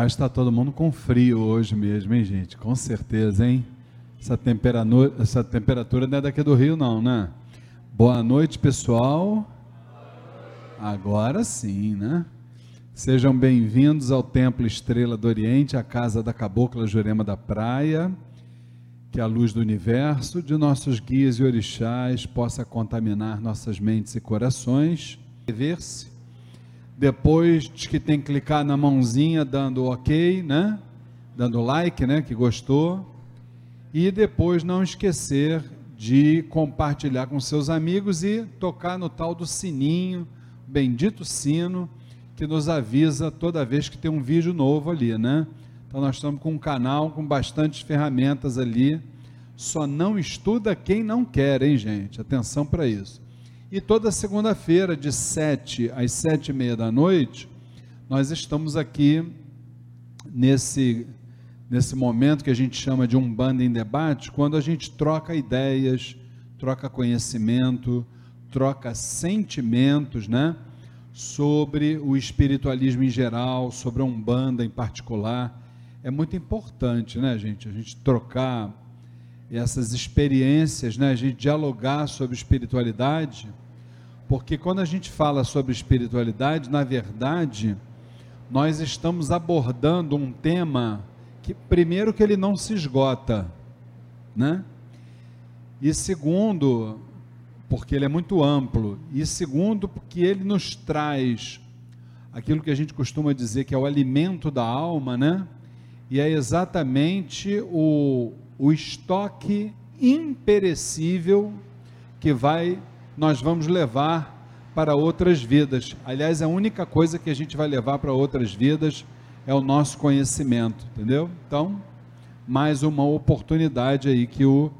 Que está todo mundo com frio hoje mesmo, hein, gente? Com certeza, hein? Essa temperatura, essa temperatura não é daqui do Rio, não, né? Boa noite, pessoal. Agora sim, né? Sejam bem-vindos ao Templo Estrela do Oriente, a casa da Cabocla Jurema da Praia. Que a luz do universo, de nossos guias e orixás, possa contaminar nossas mentes e corações. Ver-se depois de que tem que clicar na mãozinha dando ok, né? Dando like, né? Que gostou. E depois não esquecer de compartilhar com seus amigos e tocar no tal do sininho, bendito sino, que nos avisa toda vez que tem um vídeo novo ali, né? Então nós estamos com um canal com bastantes ferramentas ali. Só não estuda quem não quer, hein, gente? Atenção para isso. E toda segunda-feira, de sete às sete e meia da noite, nós estamos aqui nesse, nesse momento que a gente chama de um banda em debate, quando a gente troca ideias, troca conhecimento, troca sentimentos, né? Sobre o espiritualismo em geral, sobre a Umbanda em particular. É muito importante, né, gente? A gente trocar essas experiências, né? A gente dialogar sobre espiritualidade porque quando a gente fala sobre espiritualidade, na verdade, nós estamos abordando um tema que, primeiro, que ele não se esgota, né? E segundo, porque ele é muito amplo, e segundo, porque ele nos traz aquilo que a gente costuma dizer que é o alimento da alma, né? E é exatamente o, o estoque imperecível que vai nós vamos levar para outras vidas. Aliás, a única coisa que a gente vai levar para outras vidas é o nosso conhecimento, entendeu? Então, mais uma oportunidade aí que o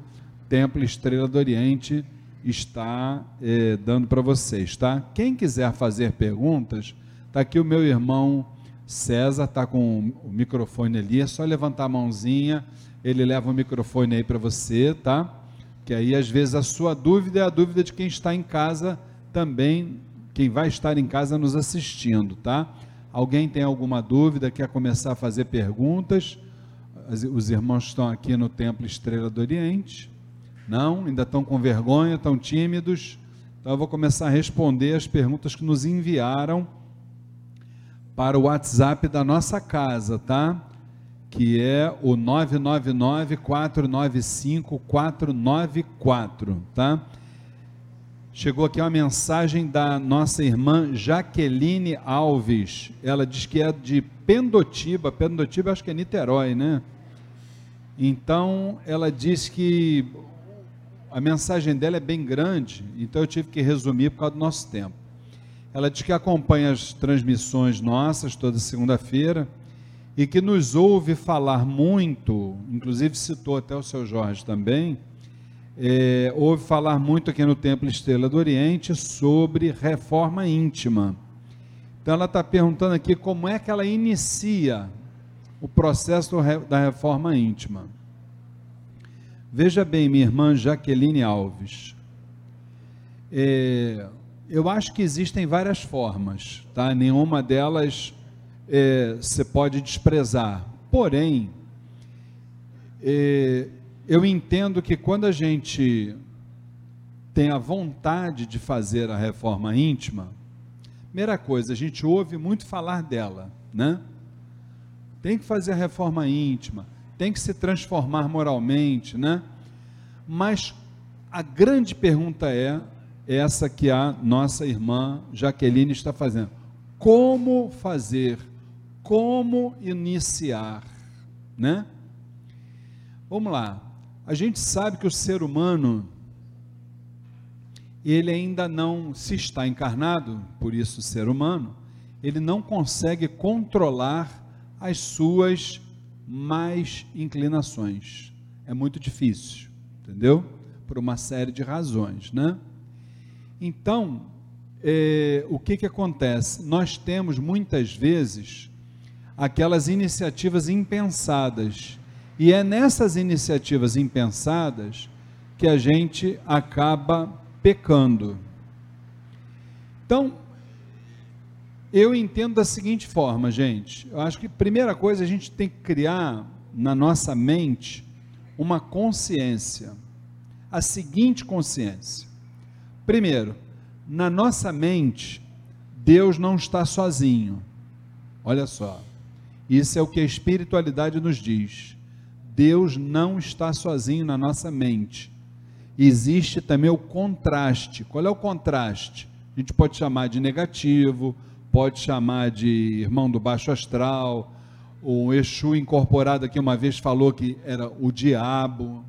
Templo Estrela do Oriente está eh, dando para vocês, tá? Quem quiser fazer perguntas, tá aqui o meu irmão César, tá com o microfone ali, é só levantar a mãozinha, ele leva o microfone aí para você, tá? que aí às vezes a sua dúvida é a dúvida de quem está em casa também, quem vai estar em casa nos assistindo, tá? Alguém tem alguma dúvida, quer começar a fazer perguntas? Os irmãos estão aqui no Templo Estrela do Oriente. Não? Ainda estão com vergonha, estão tímidos? Então eu vou começar a responder as perguntas que nos enviaram para o WhatsApp da nossa casa, tá? Que é o 999-495-494, tá? Chegou aqui uma mensagem da nossa irmã Jaqueline Alves. Ela diz que é de Pendotiba. Pendotiba acho que é Niterói, né? Então, ela diz que a mensagem dela é bem grande, então eu tive que resumir por causa do nosso tempo. Ela diz que acompanha as transmissões nossas toda segunda-feira e que nos ouve falar muito, inclusive citou até o seu Jorge também, é, ouve falar muito aqui no Templo Estrela do Oriente sobre reforma íntima. Então ela está perguntando aqui como é que ela inicia o processo da reforma íntima. Veja bem, minha irmã Jaqueline Alves. É, eu acho que existem várias formas, tá? Nenhuma delas é, você pode desprezar. Porém, é, eu entendo que quando a gente tem a vontade de fazer a reforma íntima, primeira coisa, a gente ouve muito falar dela, né? Tem que fazer a reforma íntima, tem que se transformar moralmente, né? Mas a grande pergunta é essa que a nossa irmã Jaqueline está fazendo: como fazer como iniciar, né? Vamos lá. A gente sabe que o ser humano ele ainda não se está encarnado, por isso ser humano, ele não consegue controlar as suas mais inclinações. É muito difícil, entendeu? Por uma série de razões, né? Então, é, o que que acontece? Nós temos muitas vezes aquelas iniciativas impensadas. E é nessas iniciativas impensadas que a gente acaba pecando. Então, eu entendo da seguinte forma, gente. Eu acho que primeira coisa a gente tem que criar na nossa mente uma consciência. A seguinte consciência. Primeiro, na nossa mente, Deus não está sozinho. Olha só. Isso é o que a espiritualidade nos diz. Deus não está sozinho na nossa mente. Existe também o contraste. Qual é o contraste? A gente pode chamar de negativo, pode chamar de irmão do baixo astral, o Exu incorporado aqui uma vez falou que era o diabo,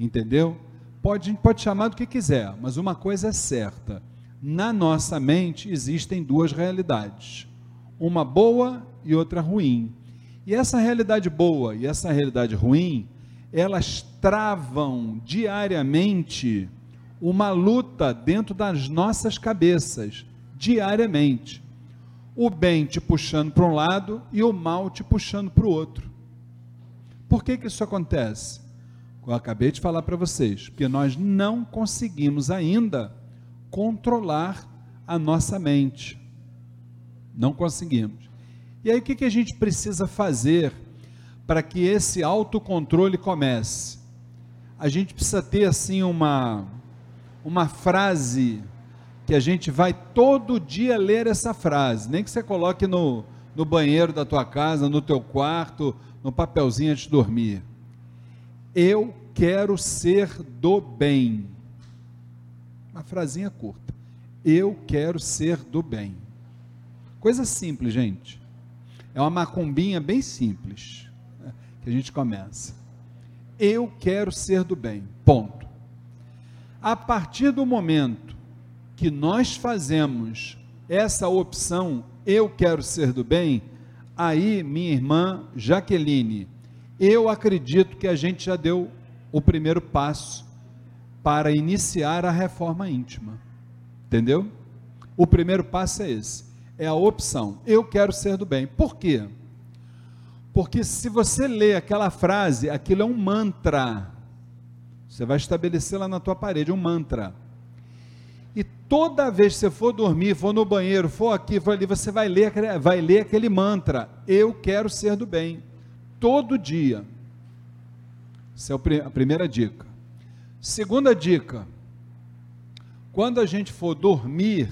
entendeu? Pode, pode chamar do que quiser, mas uma coisa é certa: na nossa mente existem duas realidades, uma boa e outra ruim. E essa realidade boa e essa realidade ruim, elas travam diariamente uma luta dentro das nossas cabeças, diariamente o bem te puxando para um lado e o mal te puxando para o outro. Por que, que isso acontece? Eu acabei de falar para vocês, porque nós não conseguimos ainda controlar a nossa mente. Não conseguimos. E aí o que, que a gente precisa fazer para que esse autocontrole comece? A gente precisa ter assim uma, uma frase que a gente vai todo dia ler essa frase, nem que você coloque no, no banheiro da tua casa, no teu quarto, no papelzinho antes de dormir. Eu quero ser do bem. Uma frasinha curta. Eu quero ser do bem. Coisa simples, gente. É uma macumbinha bem simples né, que a gente começa. Eu quero ser do bem. Ponto. A partir do momento que nós fazemos essa opção, eu quero ser do bem, aí, minha irmã Jaqueline, eu acredito que a gente já deu o primeiro passo para iniciar a reforma íntima. Entendeu? O primeiro passo é esse. É a opção. Eu quero ser do bem. Por quê? Porque se você lê aquela frase, aquilo é um mantra. Você vai estabelecer lá na tua parede um mantra. E toda vez que você for dormir, for no banheiro, for aqui, for ali, você vai ler, vai ler aquele mantra: Eu quero ser do bem. Todo dia. Essa é a primeira dica. Segunda dica: quando a gente for dormir,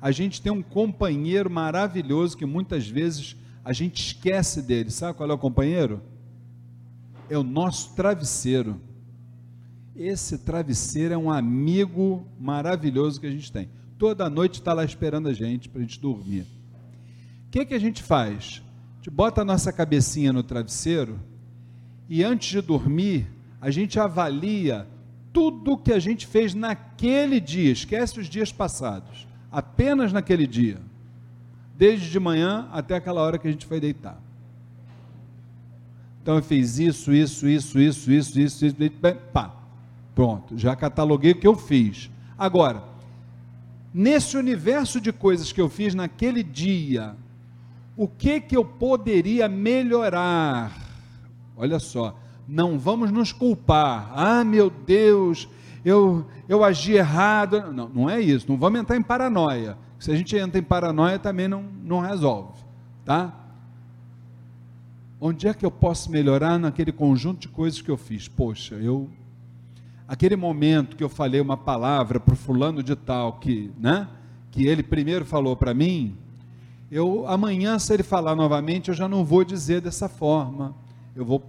a gente tem um companheiro maravilhoso que muitas vezes a gente esquece dele. Sabe qual é o companheiro? É o nosso travesseiro. Esse travesseiro é um amigo maravilhoso que a gente tem. Toda noite está lá esperando a gente para a gente dormir. O que, que a gente faz? A gente bota a nossa cabecinha no travesseiro e antes de dormir, a gente avalia tudo que a gente fez naquele dia, esquece os dias passados, apenas naquele dia, desde de manhã até aquela hora que a gente foi deitar. Então eu fiz isso, isso, isso, isso, isso, isso, isso, pá, Pronto, já cataloguei o que eu fiz. Agora, nesse universo de coisas que eu fiz naquele dia, o que que eu poderia melhorar? Olha só, não vamos nos culpar. Ah, meu Deus, eu eu agi errado. Não, não é isso. Não vamos entrar em paranoia. Se a gente entra em paranoia também não não resolve, tá? Onde é que eu posso melhorar naquele conjunto de coisas que eu fiz? Poxa, eu aquele momento que eu falei uma palavra para o fulano de tal que, né, que ele primeiro falou para mim, eu amanhã se ele falar novamente, eu já não vou dizer dessa forma. Eu vou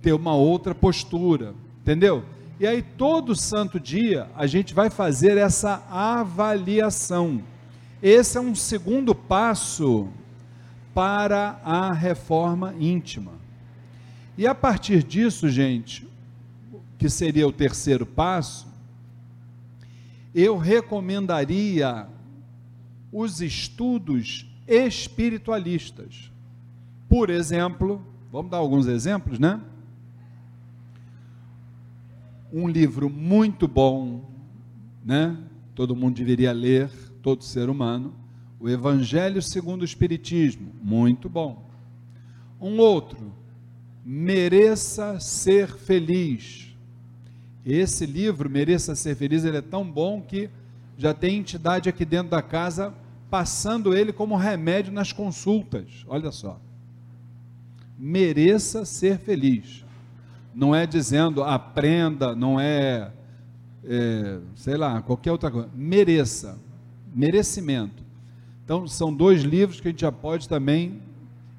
ter uma outra postura, entendeu? E aí todo santo dia a gente vai fazer essa avaliação. Esse é um segundo passo para a reforma íntima. E a partir disso, gente, que seria o terceiro passo, eu recomendaria os estudos espiritualistas. Por exemplo, vamos dar alguns exemplos, né? Um livro muito bom, né? Todo mundo deveria ler, todo ser humano, o Evangelho segundo o Espiritismo, muito bom. Um outro, Mereça Ser Feliz. Esse livro, Mereça Ser Feliz, ele é tão bom que já tem entidade aqui dentro da casa passando ele como remédio nas consultas. Olha só. Mereça ser feliz. Não é dizendo aprenda, não é, é sei lá, qualquer outra coisa. Mereça. Merecimento. Então, são dois livros que a gente já pode também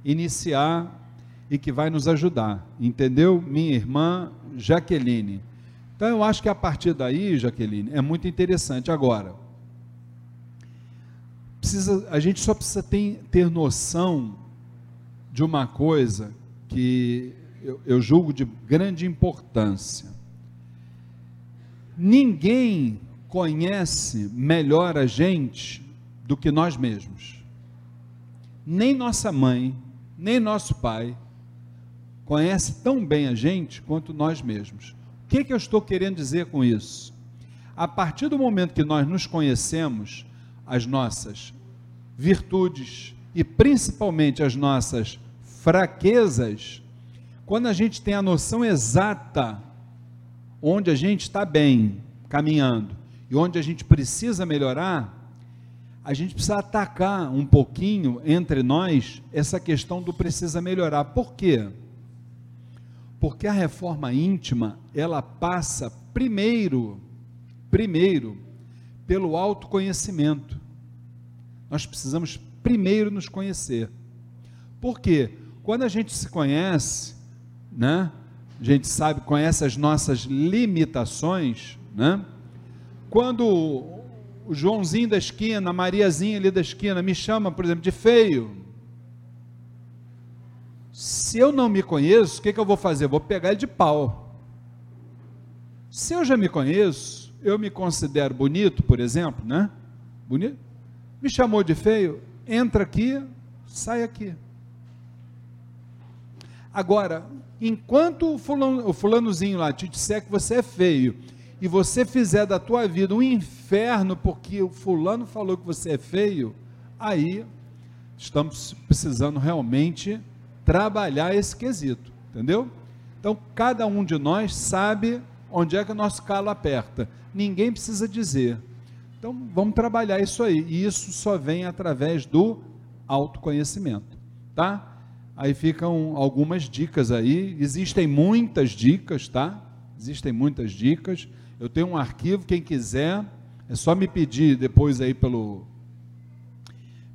iniciar e que vai nos ajudar. Entendeu? Minha irmã Jaqueline. Então, eu acho que a partir daí, Jaqueline, é muito interessante. Agora, precisa, a gente só precisa ter, ter noção de uma coisa que eu, eu julgo de grande importância. Ninguém conhece melhor a gente do que nós mesmos. Nem nossa mãe, nem nosso pai conhece tão bem a gente quanto nós mesmos. O que, que eu estou querendo dizer com isso? A partir do momento que nós nos conhecemos, as nossas virtudes e principalmente as nossas fraquezas, quando a gente tem a noção exata onde a gente está bem caminhando e onde a gente precisa melhorar, a gente precisa atacar um pouquinho entre nós essa questão do precisa melhorar. Por quê? Porque a reforma íntima, ela passa primeiro, primeiro, pelo autoconhecimento. Nós precisamos primeiro nos conhecer. Por quê? Quando a gente se conhece, né? A gente sabe, conhece as nossas limitações, né? Quando o Joãozinho da esquina, a Mariazinha ali da esquina me chama, por exemplo, de feio, se eu não me conheço, o que, que eu vou fazer? vou pegar ele de pau. Se eu já me conheço, eu me considero bonito, por exemplo, né? Bonito? Me chamou de feio, entra aqui, sai aqui. Agora, enquanto o, fulano, o fulanozinho lá te disser que você é feio, e você fizer da tua vida um inferno porque o fulano falou que você é feio, aí estamos precisando realmente trabalhar esse quesito, entendeu? Então, cada um de nós sabe onde é que o nosso calo aperta. Ninguém precisa dizer. Então, vamos trabalhar isso aí. E isso só vem através do autoconhecimento, tá? Aí ficam algumas dicas aí. Existem muitas dicas, tá? Existem muitas dicas. Eu tenho um arquivo, quem quiser, é só me pedir depois aí pelo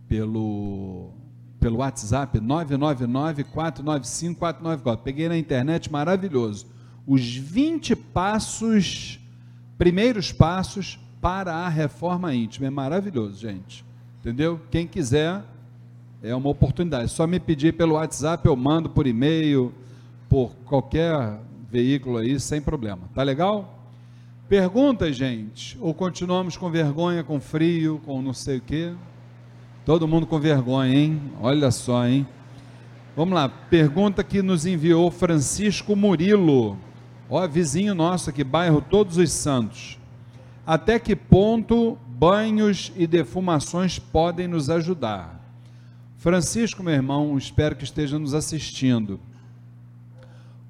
pelo pelo WhatsApp 999 495 494. Peguei na internet, maravilhoso. Os 20 passos, primeiros passos para a reforma íntima. É maravilhoso, gente. Entendeu? Quem quiser, é uma oportunidade. É só me pedir pelo WhatsApp, eu mando por e-mail, por qualquer veículo aí, sem problema. Tá legal? Perguntas, gente? Ou continuamos com vergonha, com frio, com não sei o quê? Todo mundo com vergonha, hein? Olha só, hein? Vamos lá, pergunta que nos enviou Francisco Murilo. Ó, vizinho nosso aqui, bairro Todos os Santos. Até que ponto banhos e defumações podem nos ajudar? Francisco, meu irmão, espero que esteja nos assistindo.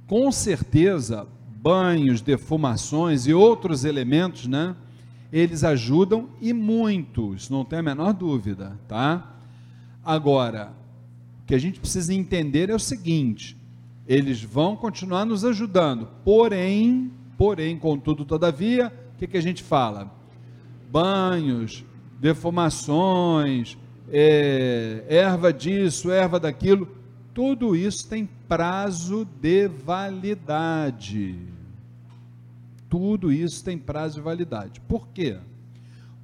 Com certeza, banhos, defumações e outros elementos, né? Eles ajudam e muito, isso não tem a menor dúvida, tá? Agora, o que a gente precisa entender é o seguinte: eles vão continuar nos ajudando, porém, porém, contudo, todavia, o que, que a gente fala? Banhos, defumações, é, erva disso, erva daquilo, tudo isso tem prazo de validade. Tudo isso tem prazo de validade. Por quê?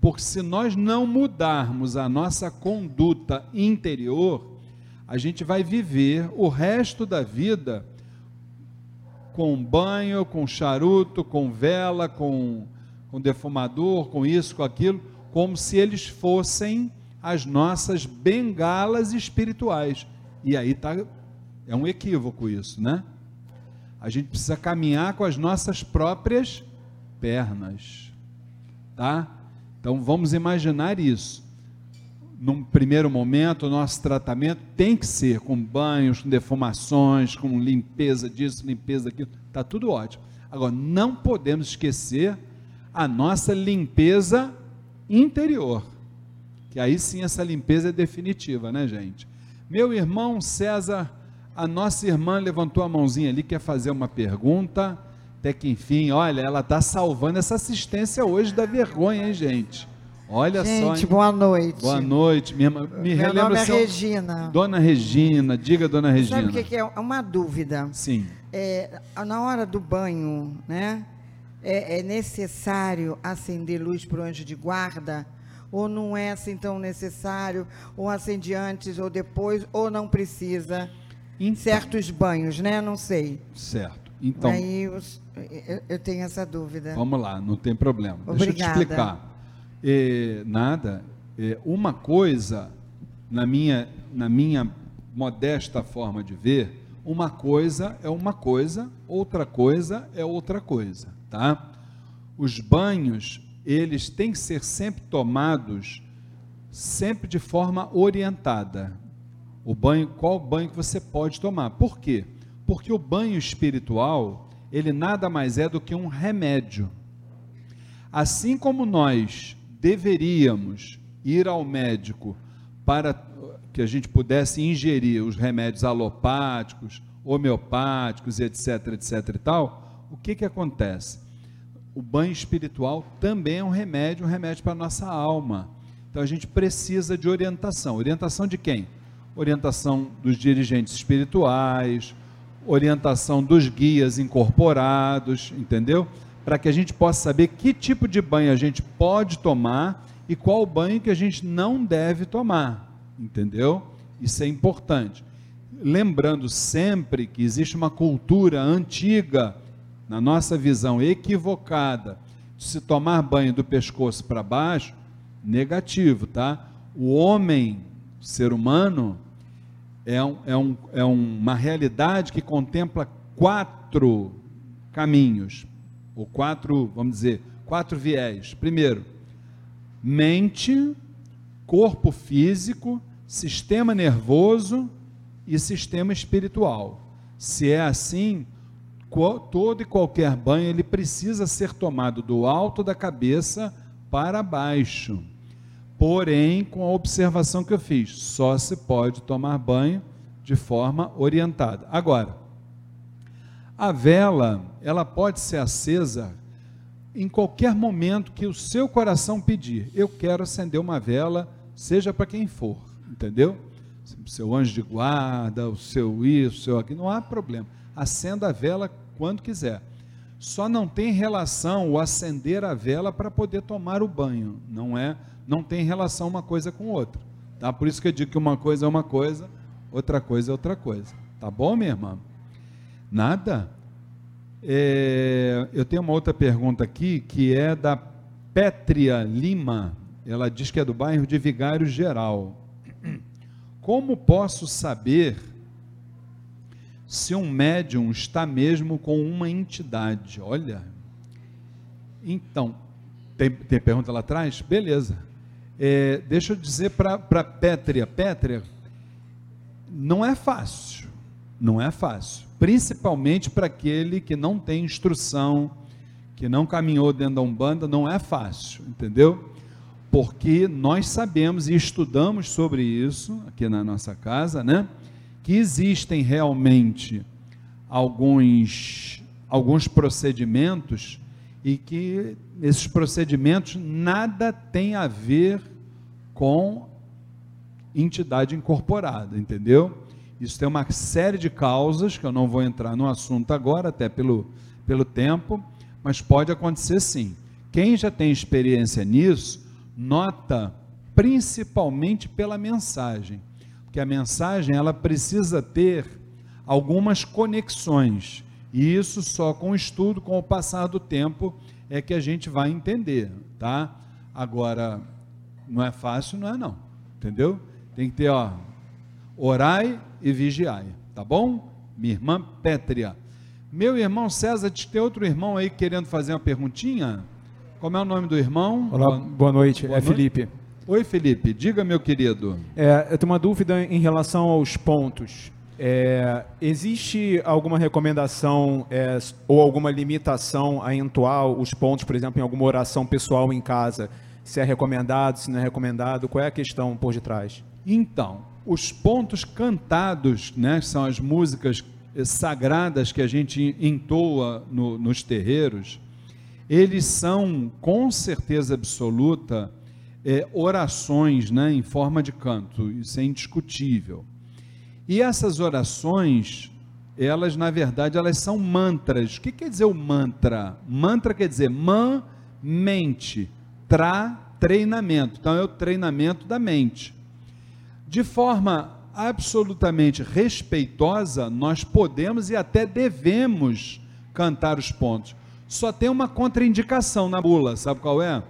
Porque se nós não mudarmos a nossa conduta interior, a gente vai viver o resto da vida com banho, com charuto, com vela, com com defumador, com isso, com aquilo, como se eles fossem as nossas bengalas espirituais. E aí tá, é um equívoco isso, né? A gente precisa caminhar com as nossas próprias pernas, tá? Então vamos imaginar isso. num primeiro momento, o nosso tratamento tem que ser com banhos, com defumações, com limpeza disso, limpeza daquilo, está tudo ótimo. Agora, não podemos esquecer a nossa limpeza interior, que aí sim essa limpeza é definitiva, né, gente? Meu irmão César, a nossa irmã levantou a mãozinha ali, quer fazer uma pergunta, até que enfim, olha, ela está salvando essa assistência hoje da vergonha, hein, gente? Olha Gente, só. Gente, boa noite. Boa noite, minha irmã. Me Meu nome é seu... Regina. Dona Regina, diga, Dona Regina. Sabe o que é? Uma dúvida. Sim. É, na hora do banho, né? É, é necessário acender luz para o anjo de guarda? Ou não é assim tão necessário? Ou acende antes ou depois? Ou não precisa? Em então, certos banhos, né? Não sei. Certo. Então. Aí eu, eu tenho essa dúvida. Vamos lá, não tem problema. Obrigada. Deixa eu te explicar. É, nada. É, uma coisa, na minha, na minha modesta forma de ver, uma coisa é uma coisa, outra coisa é outra coisa, tá? Os banhos, eles têm que ser sempre tomados sempre de forma orientada. O banho, qual banho que você pode tomar? Por quê? Porque o banho espiritual, ele nada mais é do que um remédio. Assim como nós deveríamos ir ao médico para que a gente pudesse ingerir os remédios alopáticos, homeopáticos, etc, etc e tal, o que que acontece? O banho espiritual também é um remédio, um remédio para a nossa alma. Então a gente precisa de orientação. Orientação de quem? Orientação dos dirigentes espirituais, orientação dos guias incorporados, entendeu? para que a gente possa saber que tipo de banho a gente pode tomar e qual banho que a gente não deve tomar, entendeu? Isso é importante. Lembrando sempre que existe uma cultura antiga, na nossa visão equivocada, de se tomar banho do pescoço para baixo, negativo, tá? O homem, ser humano, é, um, é, um, é uma realidade que contempla quatro caminhos ou quatro, vamos dizer, quatro viés. Primeiro, mente, corpo físico, sistema nervoso e sistema espiritual. Se é assim, todo e qualquer banho ele precisa ser tomado do alto da cabeça para baixo. Porém, com a observação que eu fiz, só se pode tomar banho de forma orientada. Agora, a vela, ela pode ser acesa em qualquer momento que o seu coração pedir. Eu quero acender uma vela, seja para quem for, entendeu? Seu anjo de guarda, o seu isso, o seu aqui, não há problema. Acenda a vela quando quiser. Só não tem relação o acender a vela para poder tomar o banho. Não é, não tem relação uma coisa com outra. Tá? Por isso que eu digo que uma coisa é uma coisa, outra coisa é outra coisa. Tá bom, minha irmã? Nada? É, eu tenho uma outra pergunta aqui, que é da Pétria Lima. Ela diz que é do bairro de Vigário Geral. Como posso saber se um médium está mesmo com uma entidade? Olha. Então, tem, tem pergunta lá atrás? Beleza. É, deixa eu dizer para Pétria. Pétria, não é fácil. Não é fácil principalmente para aquele que não tem instrução, que não caminhou dentro da Umbanda, não é fácil, entendeu? Porque nós sabemos e estudamos sobre isso aqui na nossa casa, né? Que existem realmente alguns alguns procedimentos e que esses procedimentos nada tem a ver com entidade incorporada, entendeu? Isso tem uma série de causas, que eu não vou entrar no assunto agora, até pelo, pelo tempo, mas pode acontecer sim. Quem já tem experiência nisso, nota principalmente pela mensagem, porque a mensagem ela precisa ter algumas conexões, e isso só com o estudo, com o passar do tempo, é que a gente vai entender, tá? Agora, não é fácil, não é não, entendeu? Tem que ter, ó, orai e vigiai, tá bom? Minha irmã Pétria. Meu irmão César, tem outro irmão aí querendo fazer uma perguntinha? Como é o nome do irmão? Olá, boa, boa noite, boa é noite. Felipe. Oi, Felipe, diga, meu querido. É, eu tenho uma dúvida em relação aos pontos. É, existe alguma recomendação é, ou alguma limitação a entoar os pontos, por exemplo, em alguma oração pessoal em casa? Se é recomendado, se não é recomendado? Qual é a questão por detrás? Então, os pontos cantados, né, são as músicas sagradas que a gente entoa no, nos terreiros, eles são, com certeza absoluta, é, orações né, em forma de canto, isso é indiscutível. E essas orações, elas na verdade, elas são mantras. O que quer dizer o mantra? Mantra quer dizer man, mente, tra, treinamento. Então é o treinamento da mente. De forma absolutamente respeitosa, nós podemos e até devemos cantar os pontos. Só tem uma contraindicação na bula, sabe qual é?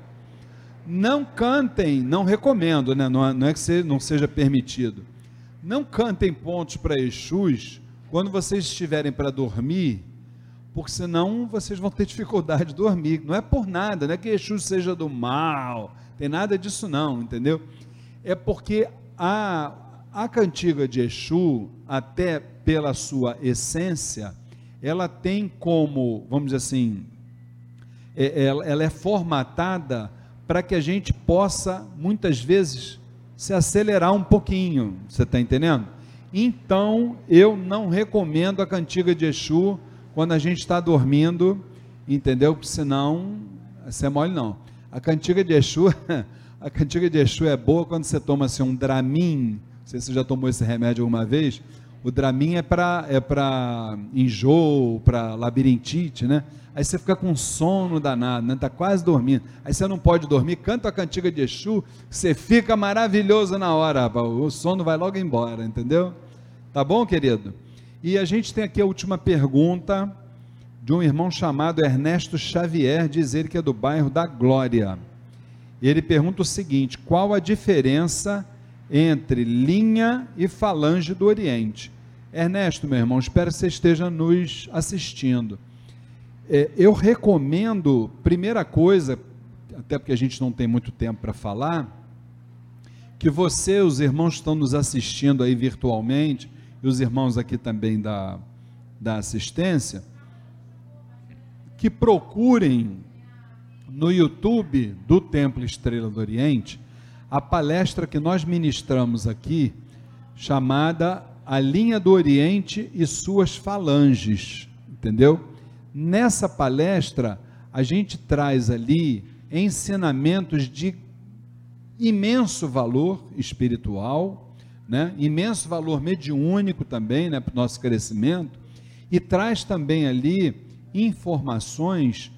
Não cantem, não recomendo, né? não, é, é que não seja permitido não cantem pontos para Exus quando vocês estiverem para dormir, porque senão vocês vão ter dificuldade de dormir. Não é por nada, não é que Exus seja do mal, tem nada disso não, entendeu? É porque a, a cantiga de Exu, até pela sua essência, ela tem como, vamos dizer assim, é, ela, ela é formatada para que a gente possa, muitas vezes, se acelerar um pouquinho, você está entendendo? Então, eu não recomendo a cantiga de Exu quando a gente está dormindo, entendeu? Porque senão, você é mole não. A cantiga de Exu, a cantiga de Exu é boa quando você toma assim, um Dramin, não sei se você já tomou esse remédio alguma vez, o Dramin é para é para enjoo, para labirintite, né? Aí você fica com sono danado, né? Tá quase dormindo. Aí você não pode dormir, canta a cantiga de Exu, você fica maravilhoso na hora, o sono vai logo embora, entendeu? Tá bom, querido? E a gente tem aqui a última pergunta de um irmão chamado Ernesto Xavier, diz ele que é do bairro da Glória. Ele pergunta o seguinte: qual a diferença entre linha e falange do Oriente. Ernesto, meu irmão, espero que você esteja nos assistindo. É, eu recomendo, primeira coisa, até porque a gente não tem muito tempo para falar, que você, os irmãos que estão nos assistindo aí virtualmente, e os irmãos aqui também da, da assistência, que procurem no YouTube do Templo Estrela do Oriente a palestra que nós ministramos aqui, chamada A Linha do Oriente e Suas Falanges, entendeu? Nessa palestra, a gente traz ali ensinamentos de imenso valor espiritual, né? imenso valor mediúnico também né? para o nosso crescimento, e traz também ali informações,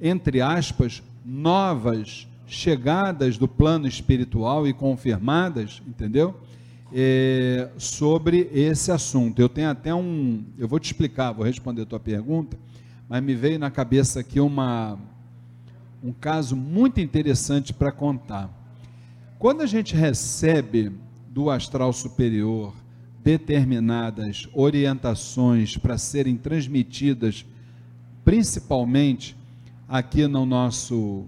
entre aspas, novas chegadas do plano espiritual e confirmadas, entendeu? É, sobre esse assunto. Eu tenho até um. Eu vou te explicar, vou responder a tua pergunta, mas me veio na cabeça aqui uma, um caso muito interessante para contar. Quando a gente recebe do astral superior determinadas orientações para serem transmitidas, principalmente aqui no nosso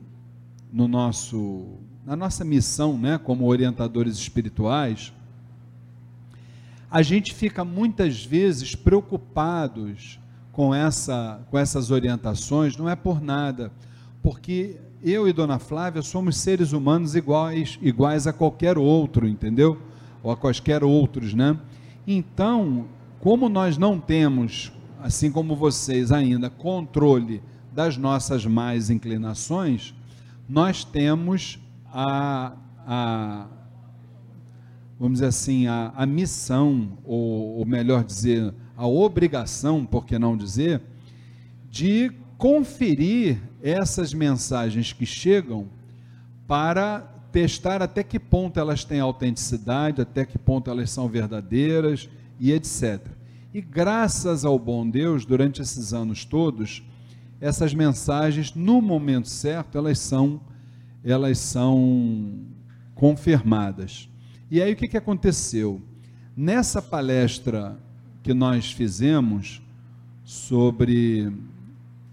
no nosso, na nossa missão, né, como orientadores espirituais, a gente fica muitas vezes preocupados com, essa, com essas orientações, não é por nada, porque eu e Dona Flávia somos seres humanos iguais, iguais a qualquer outro, entendeu? Ou a quaisquer outros, né? Então, como nós não temos, assim como vocês ainda, controle das nossas más inclinações, nós temos a, a vamos dizer assim, a, a missão, ou, ou melhor dizer, a obrigação, por que não dizer, de conferir essas mensagens que chegam para testar até que ponto elas têm autenticidade, até que ponto elas são verdadeiras e etc. E graças ao bom Deus, durante esses anos todos, essas mensagens, no momento certo, elas são, elas são confirmadas. E aí o que, que aconteceu? Nessa palestra que nós fizemos sobre,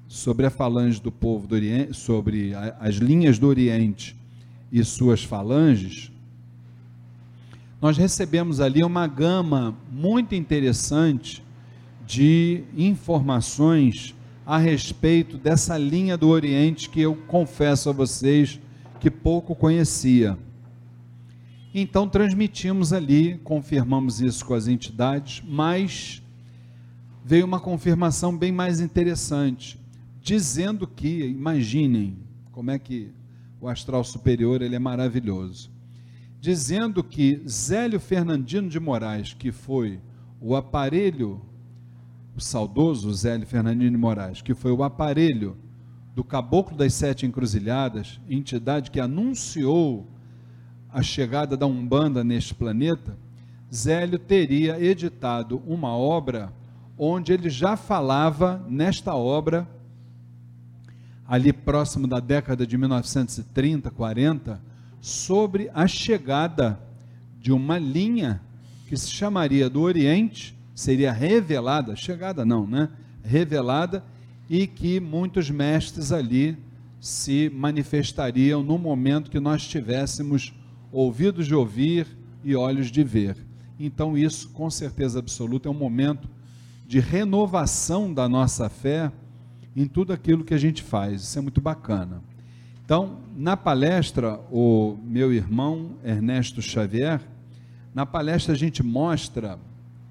sobre a falange do povo do Oriente, sobre a, as linhas do Oriente e suas falanges, nós recebemos ali uma gama muito interessante de informações a respeito dessa linha do Oriente que eu confesso a vocês que pouco conhecia. Então transmitimos ali, confirmamos isso com as entidades, mas veio uma confirmação bem mais interessante, dizendo que, imaginem como é que o astral superior ele é maravilhoso, dizendo que Zélio Fernandino de Moraes, que foi o aparelho saudoso Zélio Fernandino de Moraes, que foi o aparelho do Caboclo das Sete Encruzilhadas, entidade que anunciou a chegada da Umbanda neste planeta, Zélio teria editado uma obra onde ele já falava nesta obra, ali próximo da década de 1930, 40, sobre a chegada de uma linha que se chamaria do Oriente seria revelada, chegada não, né? Revelada e que muitos mestres ali se manifestariam no momento que nós tivéssemos ouvidos de ouvir e olhos de ver. Então, isso, com certeza absoluta, é um momento de renovação da nossa fé em tudo aquilo que a gente faz. Isso é muito bacana. Então, na palestra, o meu irmão Ernesto Xavier, na palestra a gente mostra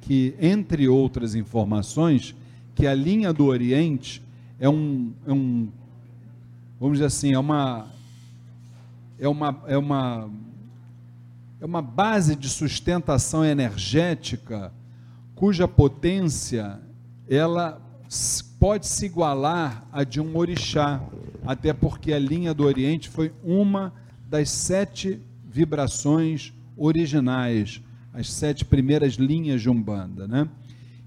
que, entre outras informações, que a linha do Oriente é um, é um vamos dizer assim, é uma, é uma, é uma, é uma base de sustentação energética cuja potência ela pode se igualar a de um orixá, até porque a linha do Oriente foi uma das sete vibrações originais as sete primeiras linhas de Umbanda, né?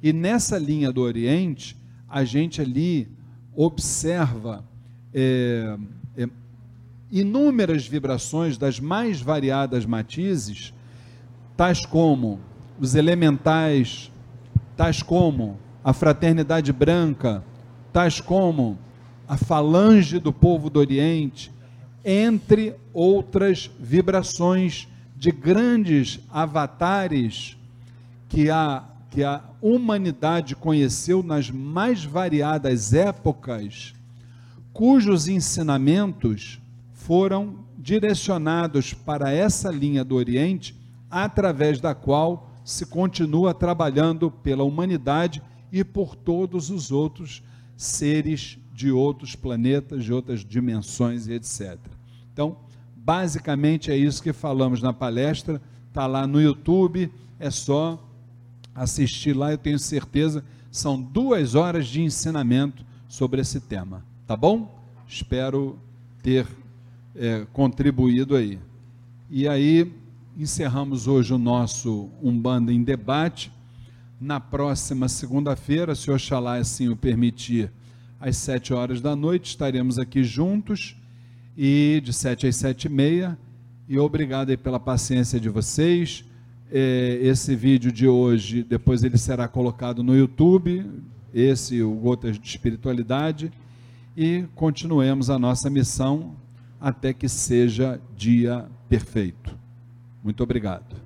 E nessa linha do Oriente, a gente ali observa é, é, inúmeras vibrações das mais variadas matizes, tais como os elementais, tais como a fraternidade branca, tais como a falange do povo do Oriente, entre outras vibrações de grandes avatares que a, que a humanidade conheceu nas mais variadas épocas, cujos ensinamentos foram direcionados para essa linha do Oriente, através da qual se continua trabalhando pela humanidade e por todos os outros seres de outros planetas, de outras dimensões e etc. Então, Basicamente é isso que falamos na palestra, está lá no YouTube, é só assistir lá, eu tenho certeza, são duas horas de ensinamento sobre esse tema, tá bom? Espero ter é, contribuído aí. E aí, encerramos hoje o nosso Umbanda em Debate. Na próxima segunda-feira, se Oxalá assim o permitir, às sete horas da noite, estaremos aqui juntos e de 7 às 7 e meia. E obrigado aí pela paciência de vocês. É, esse vídeo de hoje, depois ele será colocado no YouTube, esse o Gotas de Espiritualidade, e continuemos a nossa missão até que seja dia perfeito. Muito obrigado.